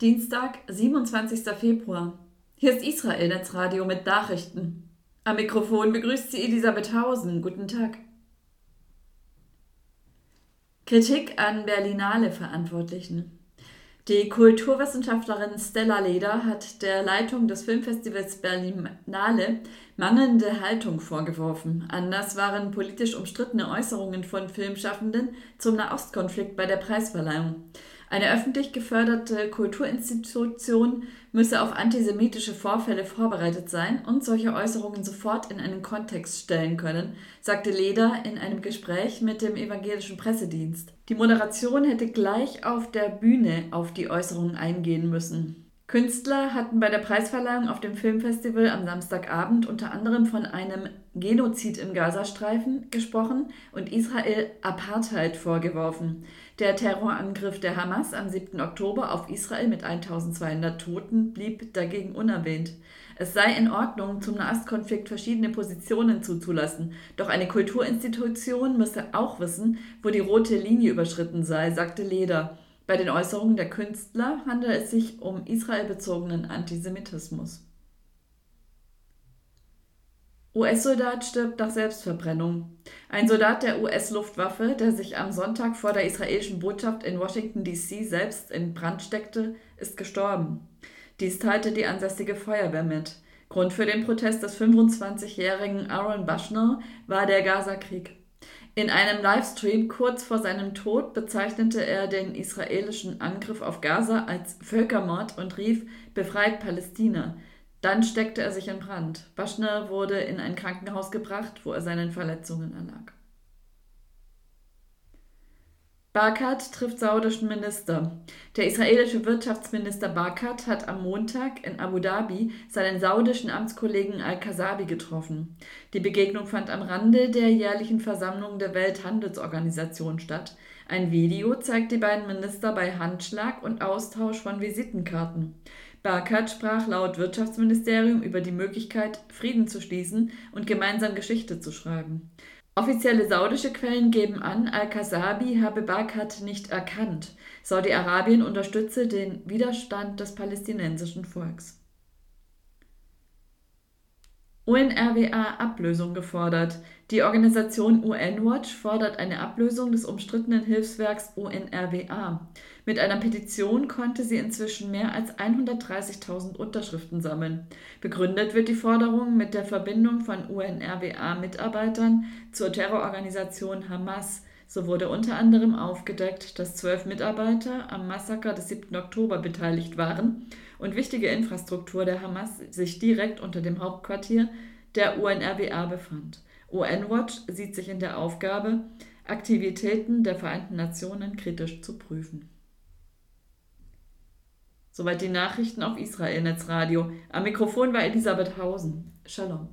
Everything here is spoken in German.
Dienstag, 27. Februar. Hier ist Israel Netzradio mit Nachrichten. Am Mikrofon begrüßt sie Elisabeth Hausen. Guten Tag. Kritik an Berlinale Verantwortlichen. Die Kulturwissenschaftlerin Stella Leder hat der Leitung des Filmfestivals Berlinale mangelnde Haltung vorgeworfen. Anders waren politisch umstrittene Äußerungen von Filmschaffenden zum Nahostkonflikt bei der Preisverleihung. Eine öffentlich geförderte Kulturinstitution müsse auf antisemitische Vorfälle vorbereitet sein und solche Äußerungen sofort in einen Kontext stellen können, sagte Leder in einem Gespräch mit dem evangelischen Pressedienst. Die Moderation hätte gleich auf der Bühne auf die Äußerungen eingehen müssen. Künstler hatten bei der Preisverleihung auf dem Filmfestival am Samstagabend unter anderem von einem Genozid im Gazastreifen gesprochen und Israel Apartheid vorgeworfen. Der Terrorangriff der Hamas am 7. Oktober auf Israel mit 1200 Toten blieb dagegen unerwähnt. Es sei in Ordnung, zum Nahostkonflikt verschiedene Positionen zuzulassen, doch eine Kulturinstitution müsse auch wissen, wo die rote Linie überschritten sei, sagte Leder. Bei den Äußerungen der Künstler handelt es sich um israelbezogenen Antisemitismus. US-Soldat stirbt nach Selbstverbrennung. Ein Soldat der US-Luftwaffe, der sich am Sonntag vor der israelischen Botschaft in Washington, D.C. selbst in Brand steckte, ist gestorben. Dies teilte die ansässige Feuerwehr mit. Grund für den Protest des 25-jährigen Aaron Bushner war der Gaza-Krieg. In einem Livestream kurz vor seinem Tod bezeichnete er den israelischen Angriff auf Gaza als Völkermord und rief Befreit Palästina. Dann steckte er sich in Brand. Baschner wurde in ein Krankenhaus gebracht, wo er seinen Verletzungen erlag. Barkat trifft saudischen Minister. Der israelische Wirtschaftsminister Barkat hat am Montag in Abu Dhabi seinen saudischen Amtskollegen Al-Kasabi getroffen. Die Begegnung fand am Rande der jährlichen Versammlung der Welthandelsorganisation statt. Ein Video zeigt die beiden Minister bei Handschlag und Austausch von Visitenkarten. Barkat sprach laut Wirtschaftsministerium über die Möglichkeit, Frieden zu schließen und gemeinsam Geschichte zu schreiben. Offizielle saudische Quellen geben an, Al-Kasabi habe Barkat nicht erkannt. Saudi-Arabien unterstütze den Widerstand des palästinensischen Volks. UNRWA Ablösung gefordert. Die Organisation UN-Watch fordert eine Ablösung des umstrittenen Hilfswerks UNRWA. Mit einer Petition konnte sie inzwischen mehr als 130.000 Unterschriften sammeln. Begründet wird die Forderung mit der Verbindung von UNRWA-Mitarbeitern zur Terrororganisation Hamas. So wurde unter anderem aufgedeckt, dass zwölf Mitarbeiter am Massaker des 7. Oktober beteiligt waren und wichtige Infrastruktur der Hamas sich direkt unter dem Hauptquartier der UNRWA befand. UN-Watch sieht sich in der Aufgabe, Aktivitäten der Vereinten Nationen kritisch zu prüfen. Soweit die Nachrichten auf Israel Netzradio. Am Mikrofon war Elisabeth Hausen. Shalom.